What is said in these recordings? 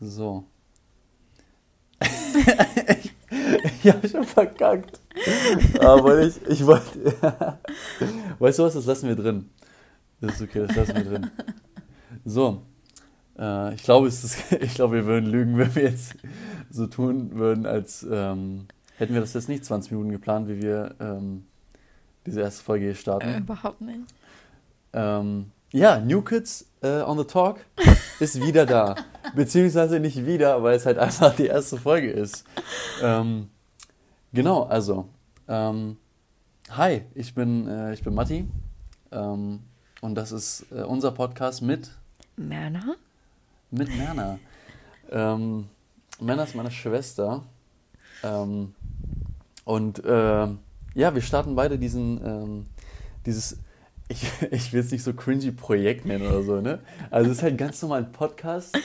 So. ich ich habe schon verkackt. Aber ich, ich wollte. weißt du was, das lassen wir drin. Das ist okay, das lassen wir drin. So. Äh, ich glaube, ich glaube, wir würden lügen, wenn wir jetzt so tun würden, als ähm, hätten wir das jetzt nicht 20 Minuten geplant, wie wir ähm, diese erste Folge hier starten. Äh, überhaupt nicht. Ähm, ja, New Kids äh, on the Talk ist wieder da. Beziehungsweise nicht wieder, weil es halt einfach die erste Folge ist. Ähm, genau, also. Ähm, hi, ich bin, äh, ich bin Matti. Ähm, und das ist äh, unser Podcast mit. Merna? Mit Merna. Ähm, Merna ist meine Schwester. Ähm, und äh, ja, wir starten beide diesen, ähm, dieses ich, ich will es nicht so cringy Projekt nennen oder so, ne? Also es ist halt ganz normal ein Podcast,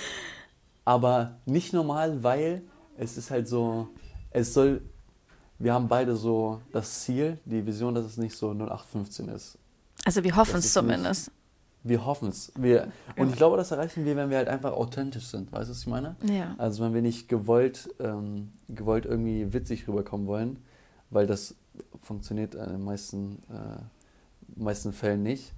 aber nicht normal, weil es ist halt so, es soll, wir haben beide so das Ziel, die Vision, dass es nicht so 0815 ist. Also wir hoffen es zumindest. Nicht, wir hoffen es. Wir, und ich glaube, das erreichen wir, wenn wir halt einfach authentisch sind. Weißt du, was ich meine? Ja. Also wenn wir nicht gewollt, ähm, gewollt irgendwie witzig rüberkommen wollen, weil das funktioniert in den meisten äh, meisten Fällen nicht.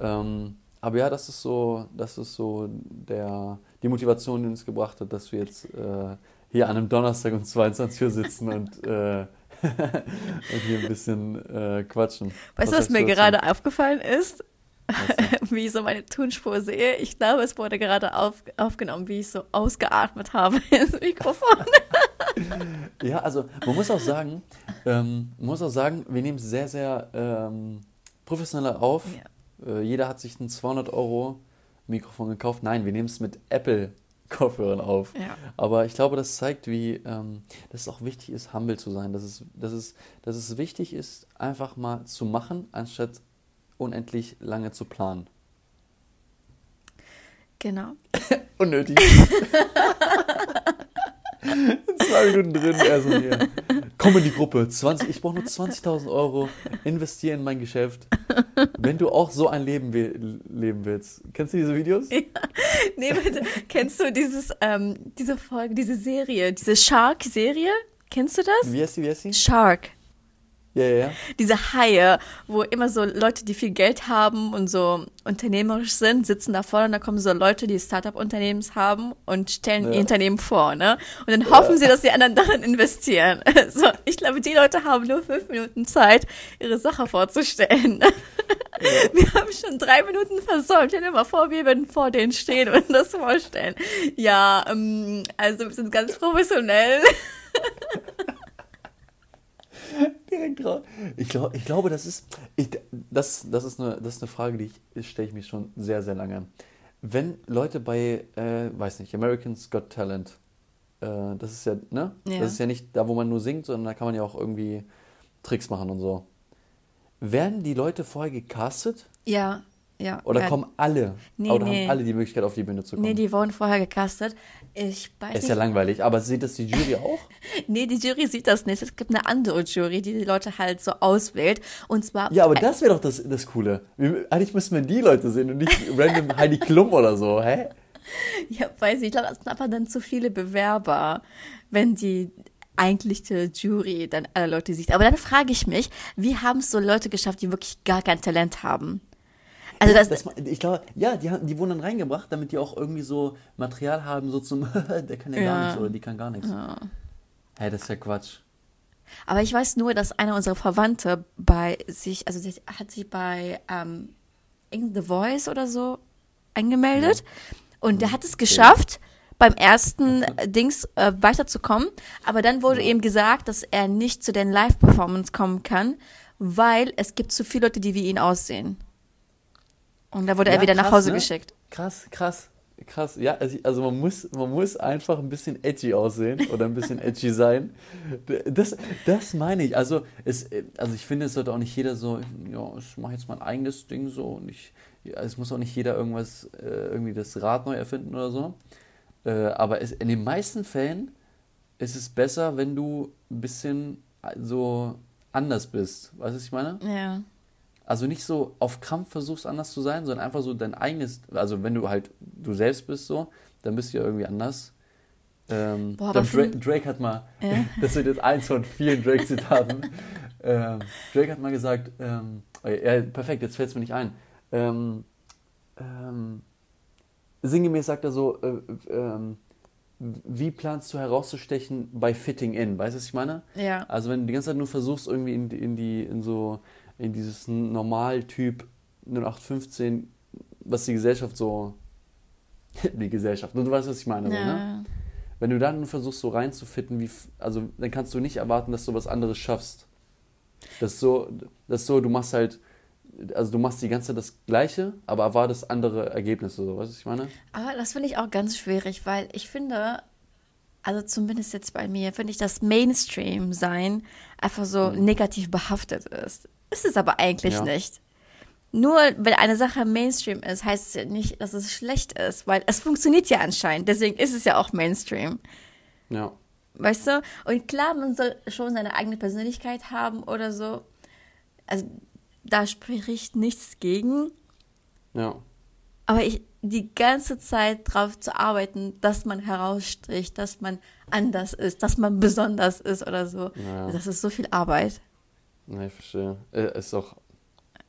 Ähm, aber ja, das ist so, das ist so der, die Motivation, die uns gebracht hat, dass wir jetzt äh, hier an einem Donnerstag um 22 Uhr sitzen und, äh, und hier ein bisschen äh, quatschen. Weißt du, was, was mir gerade aufgefallen ist? wie ich so meine Tonspur sehe. Ich glaube, es wurde gerade auf, aufgenommen, wie ich so ausgeatmet habe ins Mikrofon. ja, also man muss auch sagen, ähm, man muss auch sagen, wir nehmen es sehr, sehr ähm, professioneller auf. Ja. Äh, jeder hat sich ein 200 Euro Mikrofon gekauft. Nein, wir nehmen es mit Apple Kopfhörern auf. Ja. Aber ich glaube, das zeigt, wie, ähm, dass es auch wichtig ist, humble zu sein. Dass es, dass, es, dass es wichtig ist, einfach mal zu machen, anstatt unendlich lange zu planen. Genau. Unnötig. Zwei Minuten drin, er so hier. Komm in die Gruppe. 20, ich brauche nur 20.000 Euro. Investiere in mein Geschäft. Wenn du auch so ein Leben leben willst. Kennst du diese Videos? Ja. Nee, bitte. Kennst du dieses, ähm, diese Folge, diese Serie, diese Shark-Serie? Kennst du das? Wie heißt die? Wie heißt die? Shark. Ja, ja, ja. Diese Haie, wo immer so Leute, die viel Geld haben und so unternehmerisch sind, sitzen da vorne und da kommen so Leute, die Startup-Unternehmens haben und stellen ja. ihr Unternehmen vor, ne? Und dann hoffen sie, dass die anderen darin investieren. So, ich glaube, die Leute haben nur fünf Minuten Zeit, ihre Sache vorzustellen. Wir haben schon drei Minuten versäumt. Stell dir mal vor, wir würden vor denen stehen und das vorstellen. Ja, ähm, also wir sind ganz professionell. Direkt raus. Ich, glaub, ich glaube, das ist, ich, das, das, ist eine, das ist eine Frage, die ich, stelle ich mich schon sehr, sehr lange. Wenn Leute bei, äh, weiß nicht, Americans Got Talent, äh, das ist ja, ne? Ja. Das ist ja nicht da, wo man nur singt, sondern da kann man ja auch irgendwie Tricks machen und so. Werden die Leute vorher gecastet? Ja. Ja, Oder ja. kommen alle? Nee, oder nee. haben alle die Möglichkeit, auf die Bühne zu kommen? Nee, die wurden vorher gecastet. Ich weiß Ist nicht. ja langweilig, aber sieht das die Jury auch? nee, die Jury sieht das nicht. Es gibt eine andere Jury, die die Leute halt so auswählt. Und zwar. Ja, aber das wäre doch das, das Coole. Eigentlich müssten wir die Leute sehen und nicht random Heidi Klum oder so, hä? Ja, weiß ich. Ich glaube, das sind einfach dann zu viele Bewerber, wenn die eigentliche Jury dann alle Leute sieht. Aber dann frage ich mich, wie haben es so Leute geschafft, die wirklich gar kein Talent haben? Also das, das, ich glaube, ja, die, die wurden dann reingebracht, damit die auch irgendwie so Material haben, so zum, der kann ja, ja. gar nichts oder die kann gar nichts. Ja. Hey, das ist ja Quatsch. Aber ich weiß nur, dass einer unserer Verwandte bei sich, also sie hat sich bei ähm, The Voice oder so angemeldet ja. und der hat es geschafft, beim ersten Dings äh, weiterzukommen. Aber dann wurde ihm gesagt, dass er nicht zu den Live-Performance kommen kann, weil es gibt zu viele Leute, die wie ihn aussehen. Und da wurde ja, er wieder krass, nach Hause ne? geschickt. Krass, krass, krass. Ja, also, also man, muss, man muss einfach ein bisschen edgy aussehen oder ein bisschen edgy sein. Das, das meine ich. Also, es, also ich finde, es sollte auch nicht jeder so, ja, ich mache jetzt mein eigenes Ding so und ich, ja, es muss auch nicht jeder irgendwas, äh, irgendwie das Rad neu erfinden oder so. Äh, aber es, in den meisten Fällen ist es besser, wenn du ein bisschen so anders bist. Weißt du, was ich meine? Ja. Also nicht so auf Krampf versuchst anders zu sein, sondern einfach so dein eigenes, also wenn du halt du selbst bist so, dann bist du ja irgendwie anders. Ähm, Boah, glaub, Drake, Drake, hat mal, ja. das wird jetzt eins von vielen Drake-Zitaten. ähm, Drake hat mal gesagt, ähm, ja, perfekt, jetzt fällt es mir nicht ein. Ähm, ähm, sinngemäß sagt er so, äh, ähm, wie planst du herauszustechen bei Fitting In? Weißt du, was ich meine? Ja. Also wenn du die ganze Zeit nur versuchst, irgendwie in, in die, in so, in dieses Normaltyp 0815, was die Gesellschaft so, die Gesellschaft, du weißt, was ich meine, ja. so, ne? Wenn du dann versuchst, so reinzufitten, wie, also dann kannst du nicht erwarten, dass du was anderes schaffst. Das ist so, das ist so, du machst halt, also du machst die ganze Zeit das Gleiche, aber erwartest andere Ergebnisse, so, weißt du, was ich meine? Aber das finde ich auch ganz schwierig, weil ich finde, also zumindest jetzt bei mir, finde ich, dass Mainstream-Sein einfach so mhm. negativ behaftet ist. Ist es aber eigentlich ja. nicht. Nur weil eine Sache Mainstream ist, heißt es ja nicht, dass es schlecht ist, weil es funktioniert ja anscheinend. Deswegen ist es ja auch Mainstream. Ja. Weißt du? Und klar, man soll schon seine eigene Persönlichkeit haben oder so. Also da spricht nichts gegen. Ja. Aber ich, die ganze Zeit darauf zu arbeiten, dass man herausstricht, dass man anders ist, dass man besonders ist oder so. Ja. Das ist so viel Arbeit. Ja, ich verstehe. Äh, ist doch.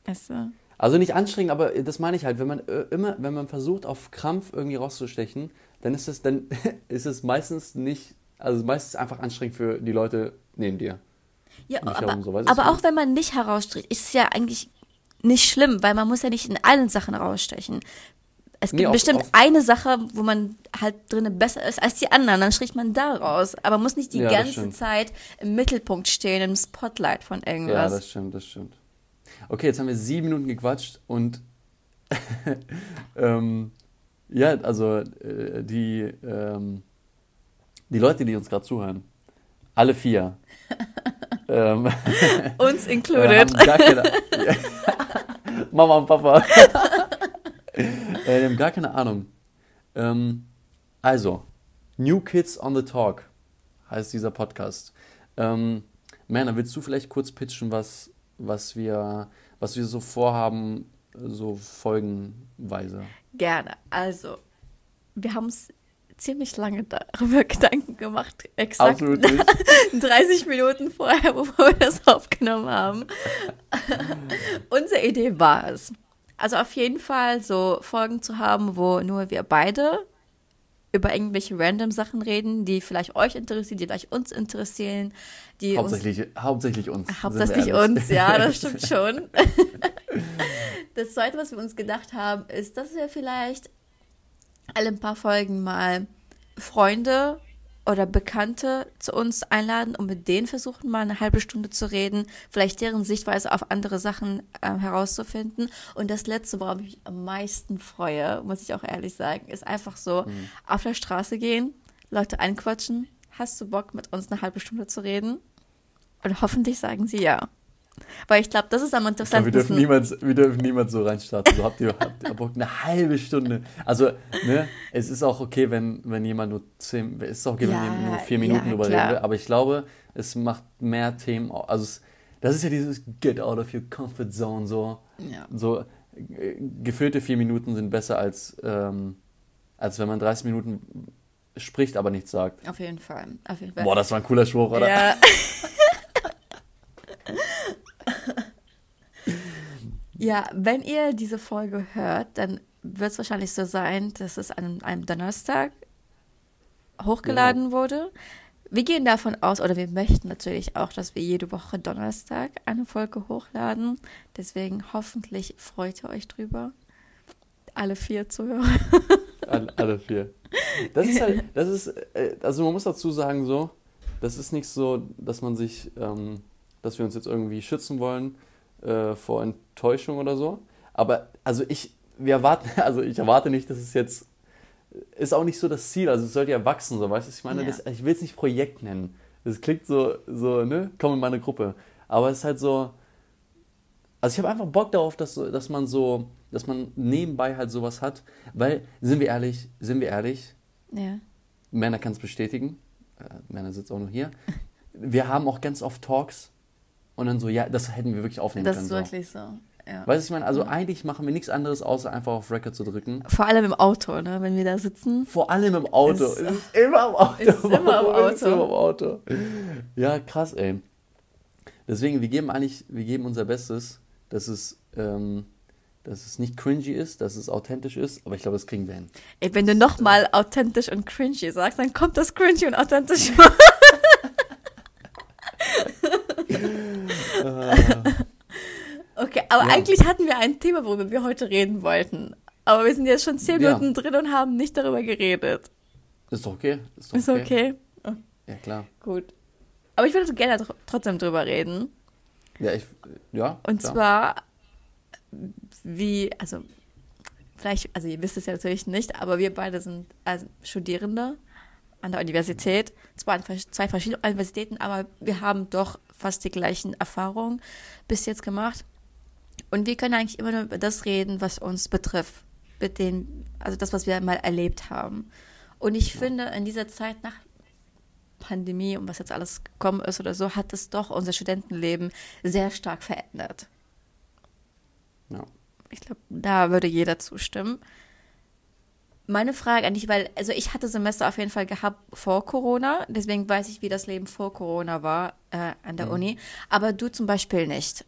Du? Also nicht anstrengend, aber das meine ich halt, wenn man äh, immer, wenn man versucht, auf Krampf irgendwie rauszustechen, dann ist es, dann ist es meistens nicht, also meistens einfach anstrengend für die Leute neben dir. Ja, aber, so, aber auch wenn man nicht herausstricht, ist es ja eigentlich nicht schlimm, weil man muss ja nicht in allen Sachen rausstechen. Es gibt nee, auf, bestimmt auf, eine Sache, wo man halt drinnen besser ist als die anderen, dann stricht man da raus. Aber man muss nicht die ja, ganze Zeit im Mittelpunkt stehen, im Spotlight von irgendwas. Ja, das stimmt, das stimmt. Okay, jetzt haben wir sieben Minuten gequatscht und ähm, ja, also äh, die, ähm, die Leute, die uns gerade zuhören, alle vier, ähm, Uns included. Keine, Mama und Papa. äh, die haben gar keine Ahnung. Ähm, also, New Kids on the Talk heißt dieser Podcast. Ähm, Männer, willst du vielleicht kurz pitchen, was, was, wir, was wir so vorhaben, so folgenweise? Gerne. Also, wir haben es ziemlich lange darüber Gedanken gemacht. Exakt 30 Minuten vorher, bevor wir das aufgenommen haben. Unsere Idee war es. Also auf jeden Fall so Folgen zu haben, wo nur wir beide über irgendwelche random Sachen reden, die vielleicht euch interessieren, die vielleicht uns interessieren. Die hauptsächlich, uns, hauptsächlich uns. Hauptsächlich uns, ja, das stimmt schon. das Zweite, was wir uns gedacht haben, ist, dass wir vielleicht alle ein paar Folgen mal Freunde oder Bekannte zu uns einladen und mit denen versuchen, mal eine halbe Stunde zu reden, vielleicht deren Sichtweise auf andere Sachen äh, herauszufinden. Und das Letzte, worauf ich mich am meisten freue, muss ich auch ehrlich sagen, ist einfach so mhm. auf der Straße gehen, Leute anquatschen. Hast du Bock, mit uns eine halbe Stunde zu reden? Und hoffentlich sagen sie ja. Weil ich glaube, das ist am interessantesten. wir, dürfen niemals, wir dürfen niemals so reinstarten. So habt ihr, habt ihr Bock, eine halbe Stunde. Also, ne, es ist auch okay, wenn, wenn jemand nur zehn, es ist auch okay, ja, wenn jemand nur vier Minuten ja, will. Aber ich glaube, es macht mehr Themen. Also, es, das ist ja dieses Get out of your comfort zone. So, ja. so äh, gefüllte vier Minuten sind besser als, ähm, als wenn man 30 Minuten spricht, aber nichts sagt. Auf jeden Fall. Auf jeden Fall. Boah, das war ein cooler Spruch, oder? Ja. Ja, wenn ihr diese Folge hört, dann wird es wahrscheinlich so sein, dass es an einem Donnerstag hochgeladen genau. wurde. Wir gehen davon aus, oder wir möchten natürlich auch, dass wir jede Woche Donnerstag eine Folge hochladen. Deswegen hoffentlich freut ihr euch drüber, alle vier zu hören. alle, alle vier. Das ist halt, das ist, äh, also man muss dazu sagen so, das ist nicht so, dass man sich, ähm, dass wir uns jetzt irgendwie schützen wollen äh, vor Enttäuschung oder so. Aber also ich, wir erwarten, also ich erwarte nicht, dass es jetzt ist auch nicht so das Ziel. Also es sollte ja wachsen, so weißt du. Ich meine, ja. das, ich will es nicht Projekt nennen. Das klingt so, so, ne, komm in meine Gruppe. Aber es ist halt so. Also ich habe einfach Bock darauf, dass, dass man so, dass man nebenbei halt sowas hat. Weil, sind wir ehrlich, sind wir ehrlich, ja. Männer kann es bestätigen. Äh, Männer sitzen auch noch hier. Wir haben auch ganz oft Talks, und dann so, ja, das hätten wir wirklich aufnehmen das können. Das ist wirklich so. Ja. Weißt du, ich meine, also eigentlich machen wir nichts anderes, außer einfach auf Record zu drücken. Vor allem im Auto, ne, wenn wir da sitzen. Vor allem im Auto. Ist, ist immer im Auto. Ist immer im Auto. Ist immer im Auto. Ja, krass, ey. Deswegen, wir geben eigentlich, wir geben unser Bestes, dass es, ähm, dass es nicht cringy ist, dass es authentisch ist, aber ich glaube, das kriegen wir hin. Ey, wenn du nochmal authentisch und cringy sagst, dann kommt das cringy und authentisch. okay, aber ja. eigentlich hatten wir ein Thema, worüber wir heute reden wollten. Aber wir sind jetzt schon zehn Minuten ja. drin und haben nicht darüber geredet. Ist doch okay. Ist, doch ist okay. okay. Ja, klar. Gut. Aber ich würde gerne trotzdem drüber reden. Ja, ich, ja. Und klar. zwar, wie, also, vielleicht, also ihr wisst es ja natürlich nicht, aber wir beide sind also Studierende an der Universität, zwar an zwei verschiedenen Universitäten, aber wir haben doch fast die gleichen Erfahrungen bis jetzt gemacht. Und wir können eigentlich immer nur über das reden, was uns betrifft, mit den, also das, was wir mal erlebt haben. Und ich ja. finde, in dieser Zeit nach Pandemie und was jetzt alles gekommen ist oder so, hat es doch unser Studentenleben sehr stark verändert. Ja. Ich glaube, da würde jeder zustimmen. Meine Frage an dich, weil, also ich hatte Semester auf jeden Fall gehabt vor Corona, deswegen weiß ich, wie das Leben vor Corona war äh, an der mhm. Uni, aber du zum Beispiel nicht.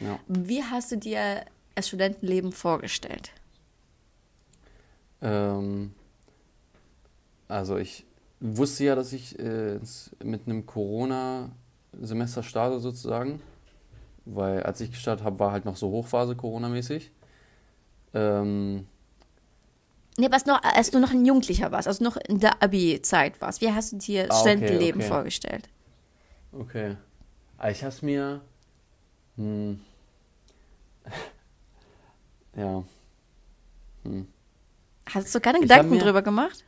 Ja. Wie hast du dir das Studentenleben vorgestellt? Ähm, also ich wusste ja, dass ich äh, mit einem Corona-Semester starte sozusagen, weil als ich gestartet habe, war halt noch so Hochphase Corona-mäßig. Ähm, Nee, was noch, als du noch ein Jugendlicher warst, also noch in der Abi-Zeit warst. Wie hast du dir ah, okay, Studentenleben okay. vorgestellt? Okay. Ah, ich hab's mir. Hm, ja. Hm. Hast du keine Gedanken mir, drüber gemacht?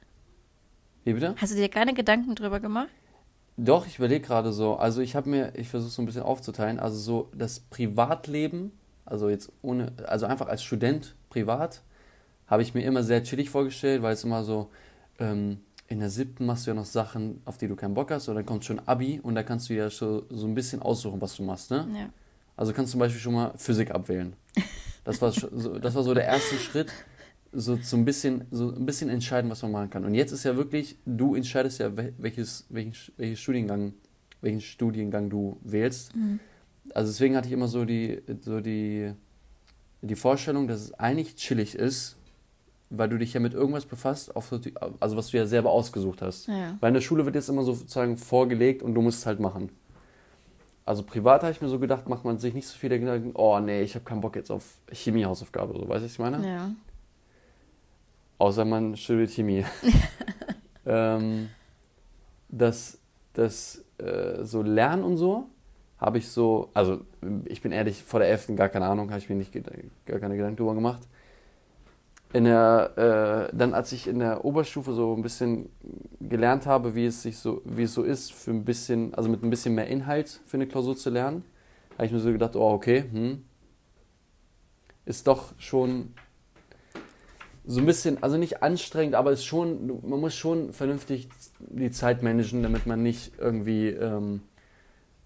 Wie bitte? Hast du dir keine Gedanken drüber gemacht? Doch, ich überlege gerade so. Also ich habe mir, ich versuche so ein bisschen aufzuteilen. Also so das Privatleben, also jetzt ohne, also einfach als Student privat habe ich mir immer sehr chillig vorgestellt, weil es immer so, ähm, in der siebten machst du ja noch Sachen, auf die du keinen Bock hast, und dann kommt schon Abi und da kannst du ja so, so ein bisschen aussuchen, was du machst, ne? Ja. Also kannst du zum Beispiel schon mal Physik abwählen. Das war, so, das war so der erste Schritt, so, so, ein bisschen, so ein bisschen entscheiden, was man machen kann. Und jetzt ist ja wirklich, du entscheidest ja, welches, welchen, welches Studiengang, welchen Studiengang du wählst. Mhm. Also deswegen hatte ich immer so die, so die, die Vorstellung, dass es eigentlich chillig ist, weil du dich ja mit irgendwas befasst, also was du ja selber ausgesucht hast. Ja. Weil in der Schule wird jetzt immer sozusagen vorgelegt und du musst es halt machen. Also privat habe ich mir so gedacht, macht man sich nicht so viele Gedanken, oh nee, ich habe keinen Bock jetzt auf Chemiehausaufgabe, so weißt du, was ich meine? Ja. Außer man studiert Chemie. ähm, das, das äh, so Lernen und so habe ich so, also ich bin ehrlich, vor der 11. gar keine Ahnung, habe ich mir nicht gar keine Gedanken drüber gemacht in der, äh, dann als ich in der Oberstufe so ein bisschen gelernt habe, wie es sich so, wie es so ist, für ein bisschen, also mit ein bisschen mehr Inhalt für eine Klausur zu lernen, habe ich mir so gedacht, oh, okay, hm, ist doch schon so ein bisschen, also nicht anstrengend, aber ist schon, man muss schon vernünftig die Zeit managen, damit man nicht irgendwie ähm,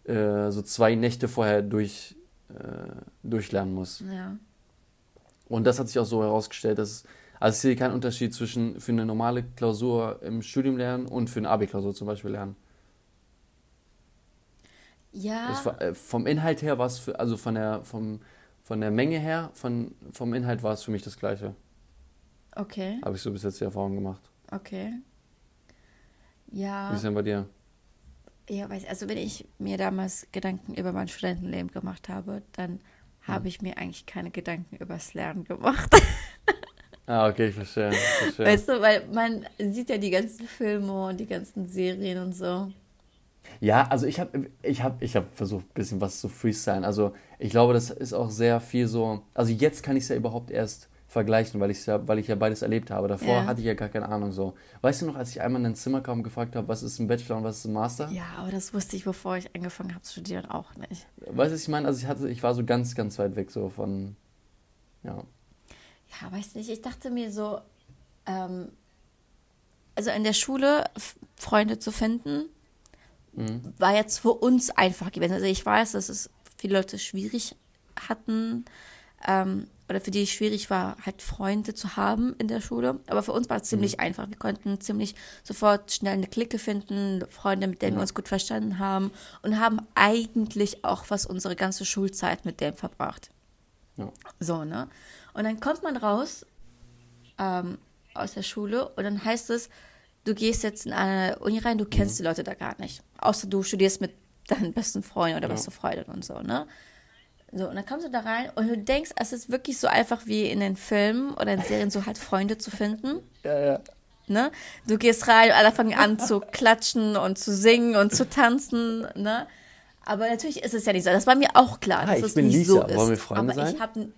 äh, so zwei Nächte vorher durch, äh, durchlernen muss. Ja. Und das hat sich auch so herausgestellt, dass also ich sehe keinen Unterschied zwischen für eine normale Klausur im Studium lernen und für eine Abi-Klausur zum Beispiel lernen. Ja. War, äh, vom Inhalt her war es, für, also von der, vom, von der Menge her, von, vom Inhalt war es für mich das Gleiche. Okay. Habe ich so bis jetzt die Erfahrung gemacht. Okay. Ja. Wie ist denn bei dir? Ja, weiß, also wenn ich mir damals Gedanken über mein Studentenleben gemacht habe, dann habe ich mir eigentlich keine Gedanken übers Lernen gemacht. ah, okay, ich verstehe, ich verstehe. Weißt du, weil man sieht ja die ganzen Filme und die ganzen Serien und so. Ja, also ich habe ich hab, ich hab versucht, ein bisschen was zu freestylen. Also ich glaube, das ist auch sehr viel so. Also jetzt kann ich es ja überhaupt erst vergleichen, weil, ja, weil ich ja beides erlebt habe. Davor ja. hatte ich ja gar keine Ahnung so. Weißt du noch, als ich einmal in ein Zimmer kam und gefragt habe, was ist ein Bachelor und was ist ein Master? Ja, aber das wusste ich, bevor ich angefangen habe zu studieren, auch nicht. Weißt du, ich meine? Also ich hatte, ich war so ganz, ganz weit weg so von, ja. Ja, weiß nicht, ich dachte mir so, ähm, also in der Schule Freunde zu finden, mhm. war jetzt für uns einfach gewesen. Also ich weiß, dass es viele Leute schwierig hatten ähm, oder für die es schwierig war, halt Freunde zu haben in der Schule. Aber für uns war es ziemlich mhm. einfach. Wir konnten ziemlich sofort schnell eine Clique finden, Freunde, mit denen ja. wir uns gut verstanden haben und haben eigentlich auch fast unsere ganze Schulzeit mit denen verbracht. Ja. So, ne? Und dann kommt man raus ähm, aus der Schule und dann heißt es, du gehst jetzt in eine Uni rein, du kennst mhm. die Leute da gar nicht. Außer du studierst mit deinen besten Freunden oder ja. beste Freundin und so, ne? So, und dann kommst du da rein und du denkst, es ist wirklich so einfach wie in den Filmen oder in Serien, so halt Freunde zu finden. Ja, ja. Ne? Du gehst rein, alle fangen an zu klatschen und zu singen und zu tanzen, ne? Aber natürlich ist es ja nicht so. Das war mir auch klar, ah, dass ich es bin nicht Lisa. so ist. Wollen wir Freunde aber sein? ich habe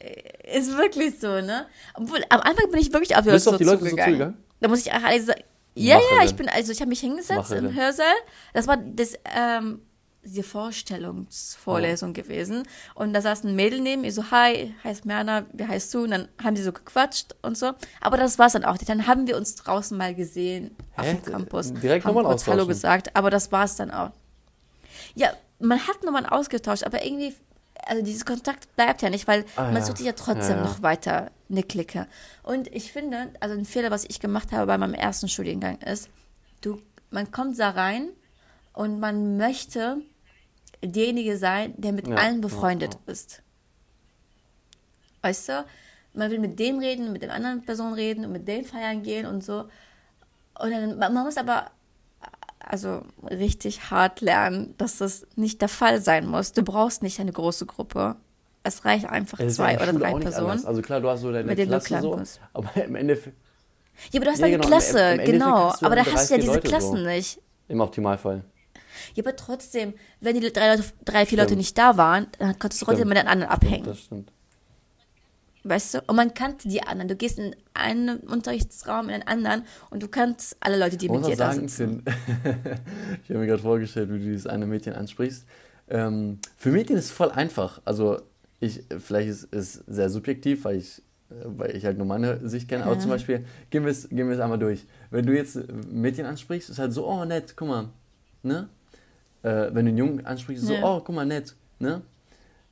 äh, ist wirklich so, ne? Obwohl, am Anfang bin ich wirklich auf die Leute, so die Leute zugegangen. so zugegangen? Da muss ich auch alle sagen, ja, Macherin. ja, ich bin, also ich habe mich hingesetzt Macherin. im Hörsaal. Das war das, ähm, die Vorstellungsvorlesung oh. gewesen. Und da saß ein Mädel neben mir, so, hi, heißt Merna, wie heißt du? Und dann haben die so gequatscht und so. Aber das war's dann auch. Dann haben wir uns draußen mal gesehen auf dem Campus. Direkt haben nochmal kurz Hallo gesagt, aber das war's dann auch. Ja, man hat nochmal ausgetauscht, aber irgendwie, also dieses Kontakt bleibt ja nicht, weil ah, man ja. sucht sich ja trotzdem ja. noch weiter eine Clique. Und ich finde, also ein Fehler, was ich gemacht habe bei meinem ersten Studiengang ist, du, man kommt da rein und man möchte derjenige sein, der mit allen befreundet ist. Weißt du? Man will mit dem reden, mit den anderen Personen reden und mit denen feiern gehen und so. Und dann, man muss aber also richtig hart lernen, dass das nicht der Fall sein muss. Du brauchst nicht eine große Gruppe. Es reicht einfach es zwei oder drei Personen. Anders. Also klar, du hast so deine Klasse so, aber im Endeffekt... Ja, aber du hast ja, eine genau, Klasse, im, im genau. Aber da hast du ja diese Leute Klassen so. nicht. Im Optimalfall. Ja, aber trotzdem, wenn die drei, Leute, drei vier Leute nicht da waren, dann konntest du trotzdem mit den anderen abhängen. Das stimmt. Weißt du? Und man kannte die anderen. Du gehst in einen Unterrichtsraum, in einen anderen und du kannst alle Leute, die mit dir da sagen, sitzen. ich habe mir gerade vorgestellt, wie du dieses eine Mädchen ansprichst. Ähm, für Mädchen ist es voll einfach. Also ich, vielleicht ist es sehr subjektiv, weil ich, weil ich halt nur meine Sicht kenne. Ja. Aber zum Beispiel, gehen wir es gehen einmal durch. Wenn du jetzt Mädchen ansprichst, ist halt so, oh nett, guck mal, ne? Äh, wenn du einen Jungen ansprichst, so, ja. oh, guck mal, nett, ne?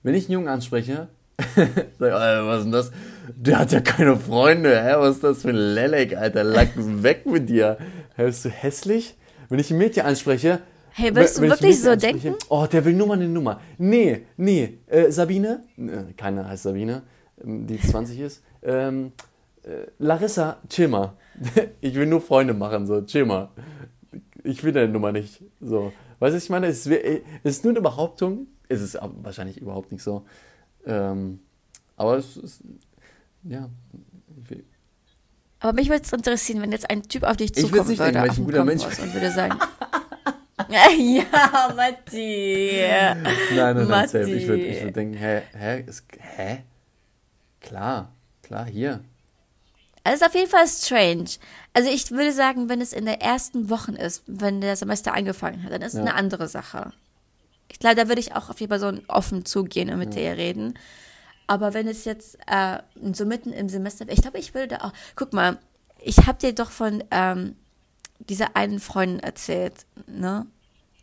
Wenn ich einen Jungen anspreche, Sag, Alter, was ist denn das? Der hat ja keine Freunde. Hä? Was ist das für ein Lelek, Alter? Lack weg mit dir. Hä, bist du hässlich? Wenn ich ein Mädchen anspreche. Hey, willst du wirklich so denken? Oh, der will nur mal eine Nummer. Nee, nee. Äh, Sabine? Äh, keiner heißt Sabine, ähm, die 20 ist. Ähm, äh, Larissa, chill mal. ich will nur Freunde machen, so, chill mal. Ich will deine Nummer nicht. So. Weißt du, ich meine, es ist, äh, es ist nur eine Behauptung. Es ist wahrscheinlich überhaupt nicht so. Ähm, aber es ist, ja. Aber mich würde es interessieren, wenn jetzt ein Typ auf dich zukommen würde denken, auf dem Campus und würde sagen, ja, Matti. Nein, nein, nein, safe. Ich würde ich würd denken, hä, hä, ist, hä? Klar, klar, hier. Also ist auf jeden Fall strange. Also ich würde sagen, wenn es in der ersten Wochen ist, wenn der Semester angefangen hat, dann ist es ja. eine andere Sache. Ich glaube, da würde ich auch auf die Person offen zugehen und mit ja. ihr reden. Aber wenn es jetzt äh, so mitten im Semester wäre, ich glaube, ich würde auch. Guck mal, ich habe dir doch von ähm, dieser einen Freundin erzählt, ne?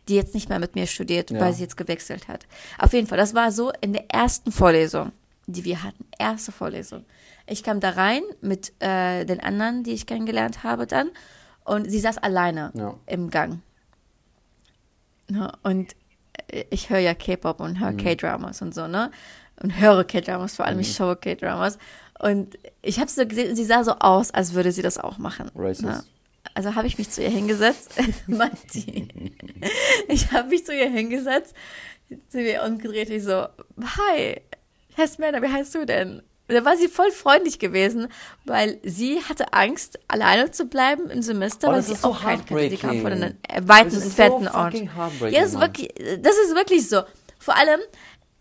Die jetzt nicht mehr mit mir studiert, ja. weil sie jetzt gewechselt hat. Auf jeden Fall, das war so in der ersten Vorlesung, die wir hatten. Erste Vorlesung. Ich kam da rein mit äh, den anderen, die ich kennengelernt habe dann. Und sie saß alleine ja. im Gang. Ne? Und ich höre ja K-Pop und höre mhm. K-Dramas und so, ne? Und höre K-Dramas, vor allem mhm. ich schaue K-Dramas. Und ich habe sie so gesehen, sie sah so aus, als würde sie das auch machen. Ne? Also habe ich mich zu ihr hingesetzt. Matti. ich habe mich zu ihr hingesetzt, zu mir umgedreht, ich so, hi, heißt Männer, wie heißt du denn? Da war sie voll freundlich gewesen, weil sie hatte Angst, alleine zu bleiben im Semester, oh, weil sie auch so keinen kannte. Kam von einem weiten, entfernten so Ort. Ja, das ist, wirklich, das ist wirklich so. Vor allem,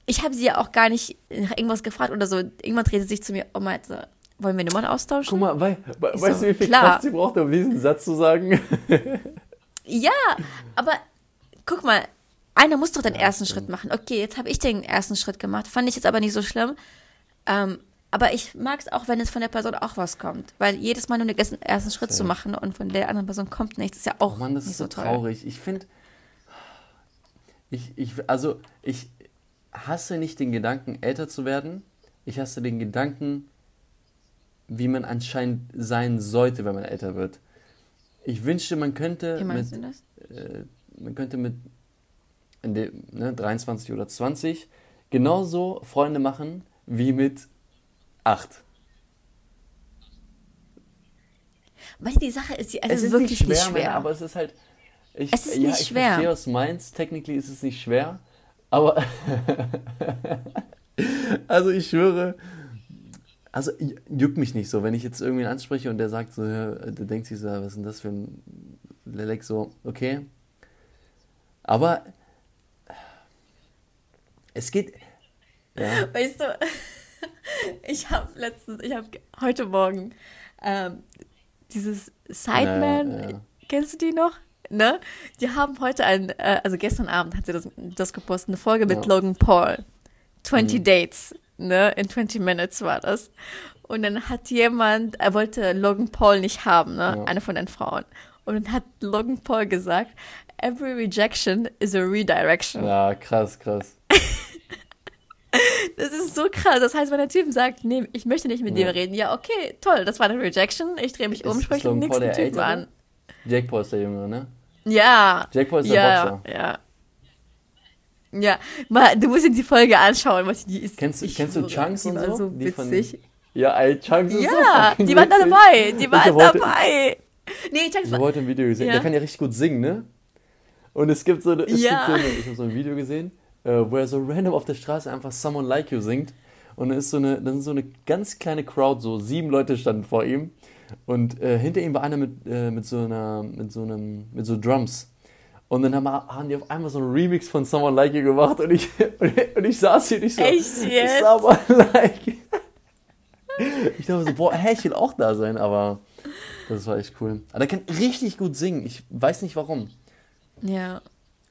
ich habe sie ja auch gar nicht nach irgendwas gefragt oder so. Irgendwann drehte sie sich zu mir und meinte, wollen wir Nummern austauschen? Guck mal, wei we weißt so, du, wie viel klar. Kraft sie braucht, um diesen Satz zu sagen? ja, aber guck mal, einer muss doch den ja, ersten stimmt. Schritt machen. Okay, jetzt habe ich den ersten Schritt gemacht. Fand ich jetzt aber nicht so schlimm. Ähm, aber ich mag es auch, wenn es von der Person auch was kommt. Weil jedes Mal nur den ersten Schritt zu machen und von der anderen Person kommt nichts, ist ja auch oh Mann, das ist so, so traurig. Ich finde, ich, ich, also ich, hasse nicht den Gedanken, älter zu werden. Ich hasse den Gedanken, wie man anscheinend sein sollte, wenn man älter wird. Ich wünschte, man könnte Wie meinst mit, du das? äh, man könnte mit dem, ne, 23 oder 20 genauso Freunde machen wie mit 8. Weißt du, die Sache ist, es, es ist wirklich nicht schwer. Mann, aber es ist halt. Ich, Es ist ja, nicht ich schwer. verstehe, was meinst. Technically ist es nicht schwer. Aber. also, ich schwöre. Also, juckt mich nicht so. Wenn ich jetzt irgendwen anspreche und der sagt so, der denkt sich so, was ist denn das für ein Lelek so, okay. Aber. Es geht. Ja. Weißt du, ich habe letztens, ich habe heute Morgen ähm, dieses Sideman, Ja, ja. kennst du die noch? Ne? Die haben heute ein, äh, also gestern Abend hat sie das, das gepostet, eine Folge mit Ja. Logan Paul. 20 Mhm. Dates, ne? In 20 Minutes war das. Und dann hat jemand, er wollte Logan Paul nicht haben, ne? Eine von den Frauen. Und dann hat Logan Paul gesagt, every rejection is a redirection. Ja, krass, krass. Das ist so krass. Das heißt, wenn der Typ sagt, nee, ich möchte nicht mit Ja. dir reden, ja, okay, toll, das war eine Rejection, ich drehe mich Ist- um, spreche den nächsten der Typen Ältere? an. Jake Paul ist der Jüngere, ne? Ja. Jake Paul ist der ja, Boxer. ja. Ja, mal, du musst dir die Folge anschauen, weil die ist. Kennst du- ich kennst du Chunks und so? so Die von-. Ja, ey, Chunks ist so Ja, die waren da dabei. Die waren heute- dabei. Nee, Chunks Ich war. habe heute ein Video gesehen. Ja. Der kann ja richtig gut singen, ne? Und es gibt so, eine, es Ja. gibt so eine, ich habe so ein Video gesehen, äh, wo er so random auf der Straße einfach Someone Like You singt. Und dann ist so eine, dann ist so eine ganz kleine Crowd, so sieben Leute standen vor ihm. Und äh, hinter ihm war einer mit, äh, mit so einer, mit so einem, mit so Drums. Und dann haben, haben die auf einmal so einen Remix von Someone Like You gemacht und ich, und und ich saß hier nicht so. Echt jetzt? Someone Like You. Ich dachte so, boah, hä, ich will auch da sein, aber das war echt cool. Aber der kann richtig gut singen. Ich weiß nicht warum. Ja.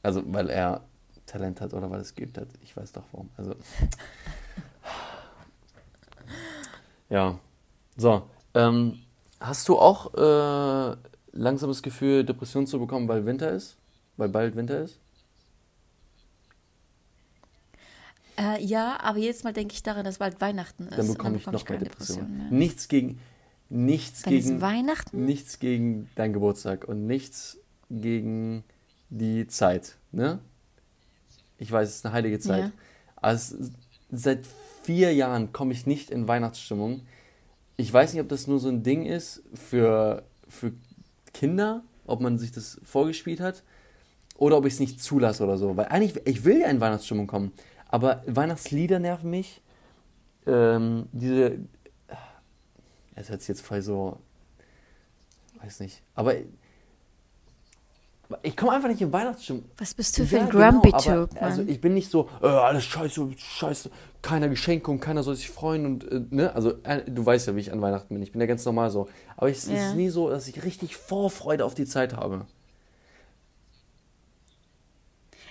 Also, weil er Talent hat oder weil es geübt hat. Ich weiß doch warum. Also. Ja. So. Ähm, hast du auch äh, langsam das Gefühl, Depression zu bekommen, weil Winter ist? Weil bald Winter ist? Äh, ja, aber jedes Mal denke ich daran, dass bald Weihnachten ist. Dann bekomme ich bekomme noch mehr keine Depressionen. mehr. Nichts gegen. Nichts Dann ist gegen. Weihnachten? Nichts gegen deinen Geburtstag und nichts gegen die Zeit, ne? Ich weiß, es ist eine heilige Zeit. Ja. Es, seit vier Jahren komme ich nicht in Weihnachtsstimmung. Ich weiß nicht, ob das nur so ein Ding ist für, für Kinder, ob man sich das vorgespielt hat, oder ob ich es nicht zulasse oder so. Weil eigentlich, ich will ja in Weihnachtsstimmung kommen, aber Weihnachtslieder nerven mich. Ähm, diese, es hört sich jetzt voll so, weiß nicht, aber ich komme einfach nicht in Weihnachtsstimmung. Was bist du für Ja, ein genau, Grumpy aber, Typ, Also Mann? ich bin nicht so, äh, alles scheiße, scheiße, keiner Geschenke und keiner soll sich freuen und, äh, ne, also äh, du weißt ja, wie ich an Weihnachten bin, ich bin ja ganz normal so. Aber es Ja. ist nie so, dass ich richtig Vorfreude auf die Zeit habe.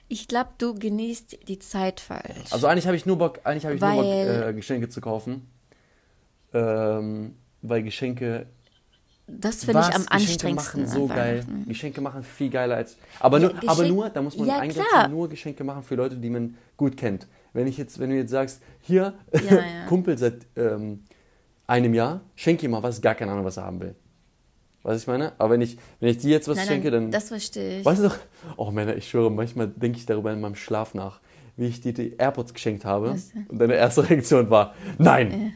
Ich glaube, du genießt die Zeit falsch. Also eigentlich habe ich nur Bock, eigentlich habe ich nur Bock, Weil- äh, Geschenke zu kaufen. Ähm, weil Geschenke das finde ich am Geschenke anstrengendsten. machen so geil. Geschenke machen viel geiler als. Aber, Ja, nur, aber Geschenk- nur, da muss man Ja, eingrenzen, nur Geschenke machen für Leute, die man gut kennt. Wenn ich jetzt, wenn du jetzt sagst, hier, Ja, ja. Kumpel seit ähm, einem Jahr, schenke ihm mal was, gar keine Ahnung, was er haben will. Weißt du, ich meine? Aber wenn ich, wenn ich dir jetzt was Nein, schenke, nein, dann. das verstehe ich. Weißt du doch, oh Männer, ich schwöre, manchmal denke ich darüber in meinem Schlaf nach, wie ich dir die AirPods geschenkt habe. Denn? Und deine erste Reaktion war, nein!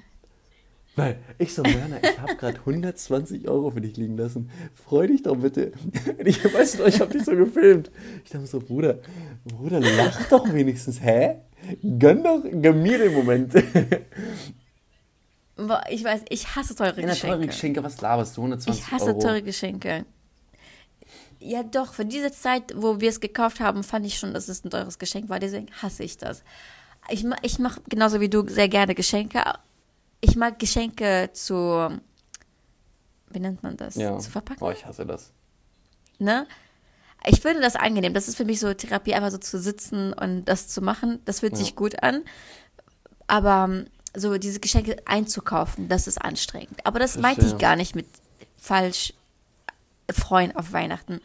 Nein, ich so, Mörner, ich habe gerade 120 Euro für dich liegen lassen. Freu dich doch bitte. Ich weiß noch, ich habe dich so gefilmt. Ich dachte so, Bruder, Bruder, lach doch wenigstens. Hä? Gönn doch, gönn mir den Moment. Boah, Ich weiß, ich hasse teure Geschenke. teure Geschenke, was laberst du? 120 Ich hasse Euro. teure Geschenke. Ja, doch, für diese Zeit, wo wir es gekauft haben, fand ich schon, dass es ein teures Geschenk war. Deswegen hasse ich das. Ich, ich mache genauso wie du sehr gerne Geschenke. Ich mag Geschenke zu. Wie nennt man das? Ja. Zu verpacken. Oh, ich hasse das. Ne? Ich finde das angenehm. Das ist für mich so Therapie, einfach so zu sitzen und das zu machen. Das fühlt Ja. sich gut an. Aber ähm, so diese Geschenke einzukaufen, das ist anstrengend. Aber das meinte ich gar nicht mit falsch freuen auf Weihnachten.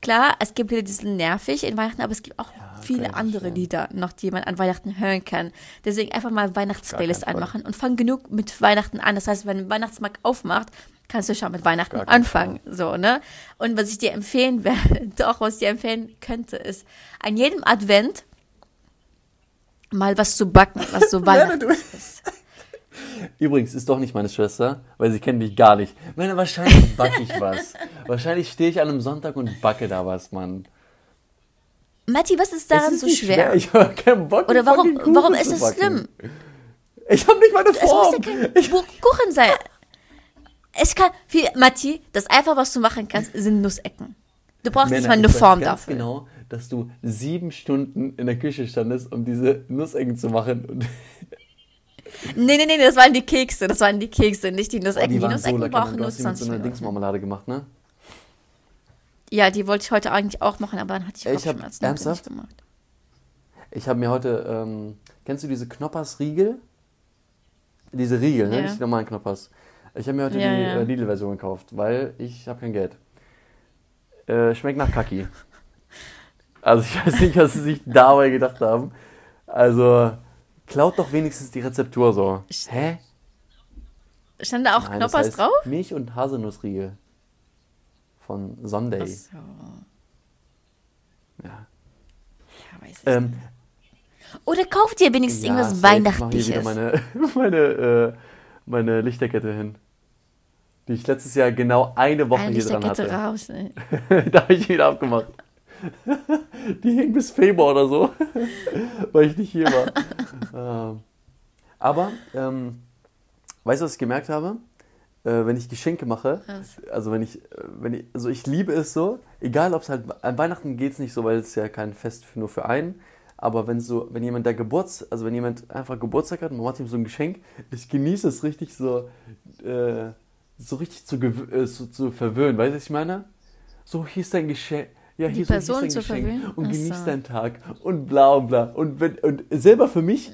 Klar, es gibt Lieder, die sind nervig in Weihnachten, aber es gibt auch Ja, viele andere. Lieder noch, die man an Weihnachten hören kann. Deswegen einfach mal Weihnachtsplaylist anmachen und fang genug mit Weihnachten an. Das heißt, wenn ein Weihnachtsmarkt aufmacht, kannst du schon mit Weihnachten anfangen. So, ne? Und was ich dir empfehlen werde, doch, was ich dir empfehlen könnte, ist an jedem Advent mal was zu backen, was so Weihnachten ist. Übrigens ist doch nicht meine Schwester, weil sie kennt mich gar nicht. Ich meine, wahrscheinlich backe ich was. wahrscheinlich stehe ich an einem Sonntag und backe da was, Mann. Matti, was ist daran ist so nicht schwer? Ich habe keinen Bock. Oder warum, warum ist es schlimm? Ich habe nicht meine Es muss Form. ja kein Bu- Kuchen sein. Es kann, viel, Matti, das einfach, was du machen kannst, sind Nussecken. Du brauchst nicht Männer, mal eine ich Form dafür. genau, dass du sieben Stunden in der Küche standest, um diese Nussecken zu machen. Und Nee, nee, nee, das waren die Kekse. Das waren die Kekse, nicht die Nussecken. die waren Nussecken lecker, brauchen nur hast die mit 20 so Minuten. Dingsmarmelade gemacht, ne? Ja, die wollte ich heute eigentlich auch machen, aber dann hatte ich Ich Kopfschmerzen. ernsthaft? nicht gemacht. Ich habe mir heute, ähm, kennst du diese Knoppers Riegel? Diese Riegel, ne? Ja. Nicht die normalen Knoppers. Ich habe mir heute Ja, die ja. äh, Lidl-Version gekauft, weil ich habe kein Geld. Äh, schmeckt nach Kaki. Also ich weiß nicht, was sie sich dabei gedacht haben. Also klaut doch wenigstens die Rezeptur so. Ich- Hä? Stand da auch Nein, das Knoppers heißt drauf? Milch- und Haselnussriegel. Von Sunday. Ach so. Ja. Ja, weiß ich Ähm, Oder kauf dir wenigstens ja, irgendwas safe, ich hier wieder Weihnachtliches. meine, meine, äh, meine Lichterkette hin. Die ich letztes Jahr genau eine Woche Eine hier dran hatte. raus. ne? da habe ich wieder abgemacht. Die hing bis Februar oder so, weil ich nicht hier war. ähm, aber, ähm, weißt du, was ich gemerkt habe? Äh, wenn ich Geschenke mache, also wenn ich, äh, wenn ich, also ich liebe es so, egal ob es halt, an Weihnachten geht es nicht so, weil es ja kein Fest für, nur für einen, aber wenn so, wenn jemand da Geburts, also wenn jemand einfach Geburtstag hat und man macht ihm so ein Geschenk, ich genieße es richtig so, äh, so richtig zu, äh, zu, zu verwöhnen, weißt du, was ich meine? So, hier ist dein Geschenk. Ja, Die hier, so, hier Person zu dein Geschenk verwöhnen? und Ach genieß so. deinen Tag und bla und bla. Und, wenn, und selber für mich,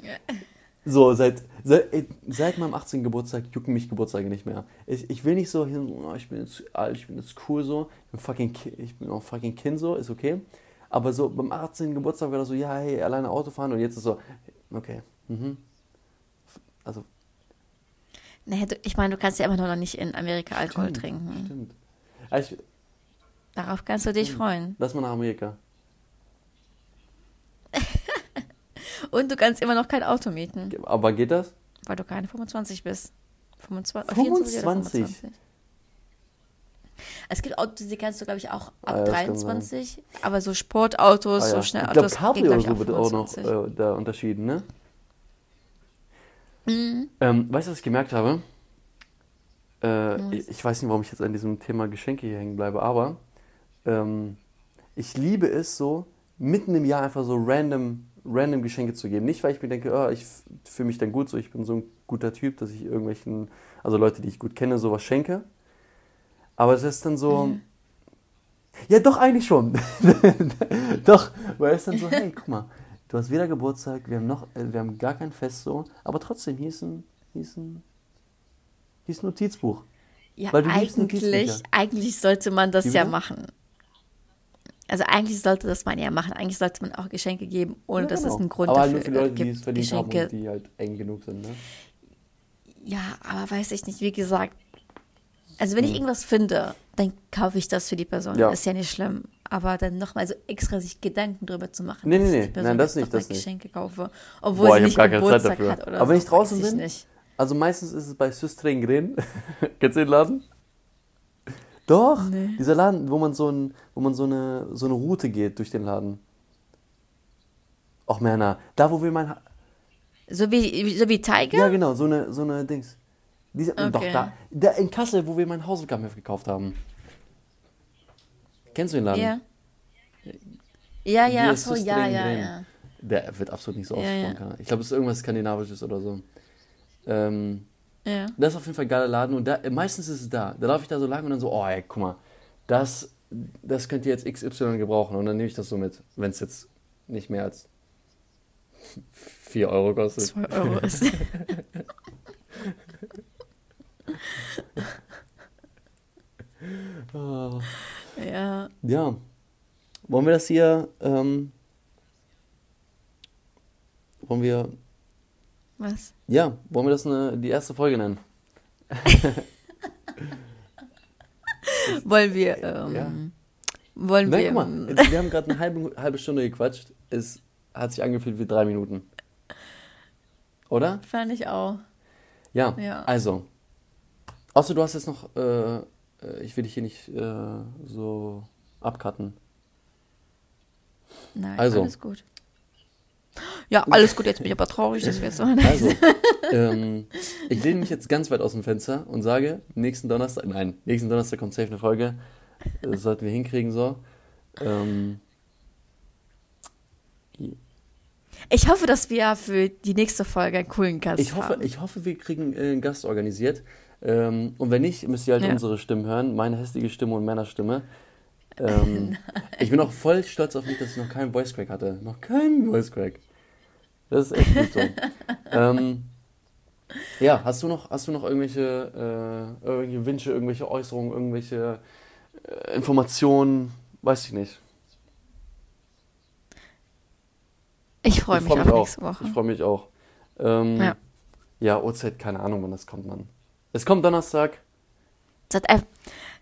so, seit, seit, ey, seit meinem 18. Geburtstag jucken mich Geburtstage nicht mehr. Ich, ich will nicht so hin, oh, ich bin jetzt alt, ich bin jetzt cool so, ich bin fucking, Ki- ich bin auch fucking Kind so, ist okay. Aber so beim 18. Geburtstag war das so, ja, hey, alleine Auto fahren und jetzt ist so, okay, mhm. Also, Nee, ich meine, du kannst ja immer noch nicht in Amerika Alkohol stimmt, trinken. Stimmt. Also, ich, Darauf kannst du dich Stimmt. freuen. lass mal nach Amerika. Und du kannst immer noch kein Auto mieten, Aber geht das? weil du keine 25 bist. 25, 25? 24 oder 25. Es gibt Autos, die kannst du, glaube ich, auch ab Ah, das kann 23, aber so Sportautos, Ah, so ja. schnell Ich glaube, Autos Cabrio oder glaub so wird ab auch noch 25. äh, da unterschieden, ne? Mhm. Ähm, weißt du, was ich gemerkt habe? Äh, ich, ich weiß nicht, warum ich jetzt an diesem Thema Geschenke hier hängen bleibe, aber ähm, ich liebe es so, mitten im Jahr einfach so random, random Geschenke zu geben. Nicht, weil ich mir denke, oh, ich fühle mich dann gut, so ich bin so ein guter Typ, dass ich irgendwelchen, also Leute, die ich gut kenne, sowas schenke. Aber das ist dann so. Mhm. Ja, doch, eigentlich schon. doch, weil es dann so, hey, guck mal, du hast wieder Geburtstag, wir haben noch, äh, wir haben gar kein Fest so, aber trotzdem, hier ist ein, hier ist ein, hier ist ein Notizbuch. Ja, eigentlich, eigentlich sollte man das Wie ja machen. Also eigentlich sollte das man ja machen. Eigentlich sollte man auch Geschenke geben, ohne Ja, dass es genau. einen Grund aber halt dafür nur für Leute, die gibt. es verdient Geschenke. haben und die halt eng genug sind, ne? Ja, aber weiß ich nicht, wie gesagt. Also wenn ich Hm. irgendwas finde, dann kaufe ich das für die Person. Ja. Ist ja nicht schlimm. Aber dann nochmal so extra sich Gedanken drüber zu machen. Nee, dass nee, ich nee. Nein, das nicht, das nicht. Geschenke kaufe, obwohl Boah, sie ich nicht hab gar keine Zeit Geburtstag dafür. hat oder Aber wenn so, ich draußen ich bin, nicht. Also meistens ist es bei Süstrengren. Kennst du den Laden? Doch, Nee. dieser Laden, wo man so, ein, wo man so, eine, so eine Route geht durch den Laden. Och, Männer, da wo wir mein... Ha So wie, so wie Tiger? ja, genau, so eine, so eine Dings. Diese, Doch, Okay. da, da in Kassel, wo wir mein Hausaufgabenheft gekauft haben. Kennst du den Laden? Ja. Ja, ja, ach so, ja, ja, ja. Der wird absolut nicht so Ja, ausgesprochen. ja. kann. Ich glaube, es ist irgendwas Skandinavisches oder so. Ähm, ja. Das ist auf jeden Fall ein geiler Laden und da, meistens ist es da. Da laufe ich da so lang und dann so, oh ey, guck mal, das, das könnt ihr jetzt XY gebrauchen und dann nehme ich das so mit, wenn es jetzt nicht mehr als 4 Euro kostet. 2 Euro ist. Ah. ja. Ja, wollen wir das hier, ähm, wollen wir, Was? ja, wollen wir das eine, die erste Folge nennen? Wollen wir, ähm, Ja. wollen Nein, wir, mal, wir haben gerade eine halbe, halbe Stunde gequatscht. Es hat sich angefühlt wie drei Minuten. Oder? fand ich auch. Ja, Ja. also. Außer du hast jetzt noch, äh, äh, ich will dich hier nicht äh, so abcutten. Nein, Also. alles gut. Ja, alles gut, jetzt bin ich aber traurig, dass wir jetzt so. Also, ähm, ich lehne mich jetzt ganz weit aus dem Fenster und sage, nächsten Donnerstag, nein, nächsten Donnerstag kommt safe eine Folge. Das sollten wir hinkriegen so. Ähm, Ich hoffe, dass wir für die nächste Folge einen coolen Gast ich, hoffe, haben. ich hoffe, wir kriegen äh, einen Gast organisiert. Ähm, und wenn nicht, müsst ihr halt Ja. unsere Stimmen hören, meine hässliche Stimme und Männerstimme. Ähm, ich bin auch voll stolz auf mich, dass ich noch keinen Voice Crack hatte. Noch keinen Voice Crack. Das ist echt gut so. ähm, ja, hast du noch, hast du noch irgendwelche, äh, irgendwelche Wünsche, irgendwelche Äußerungen, irgendwelche äh, Informationen? Weiß ich nicht. Ich freue Ich mich freu auf nächste Woche. Ich freue mich auch. Ähm, Ja. ja, Uhrzeit, keine Ahnung, wann das kommt, Mann. Es kommt Donnerstag. Einfach-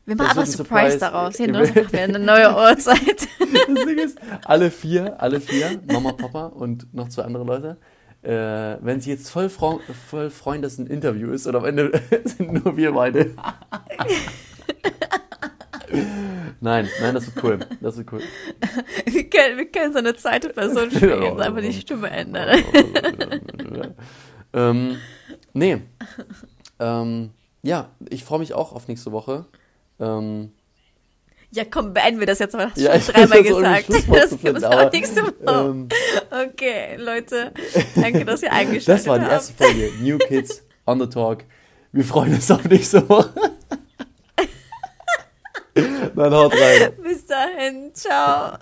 Wir machen einfach ein Surprise, Surprise. daraus. Hier nur will- wir eine neue Uhrzeit. Das Ding ist, alle vier, alle vier, Mama, Papa und noch zwei andere Leute, äh, wenn sie jetzt voll, frau- voll freuen, dass ein Interview ist und am Ende sind nur wir beide. nein, nein, das wird cool. Das wird cool. wir, können, wir können so eine zweite Person spielen, Ja. einfach die Stimme ändern. ähm, nee. Ähm, ja, ich freue mich auch auf nächste Woche. Ähm, Ja, komm, beenden wir das jetzt mal. Du Ja, schon dreimal gesagt. Das zu gibt es auch nächste Woche. ähm, Okay, Leute, danke, dass ihr eingeschaltet das war die habt. erste Folge. New Kids on the Talk. Wir freuen uns auf nächste Woche. Dann haut rein. Bis dahin, ciao.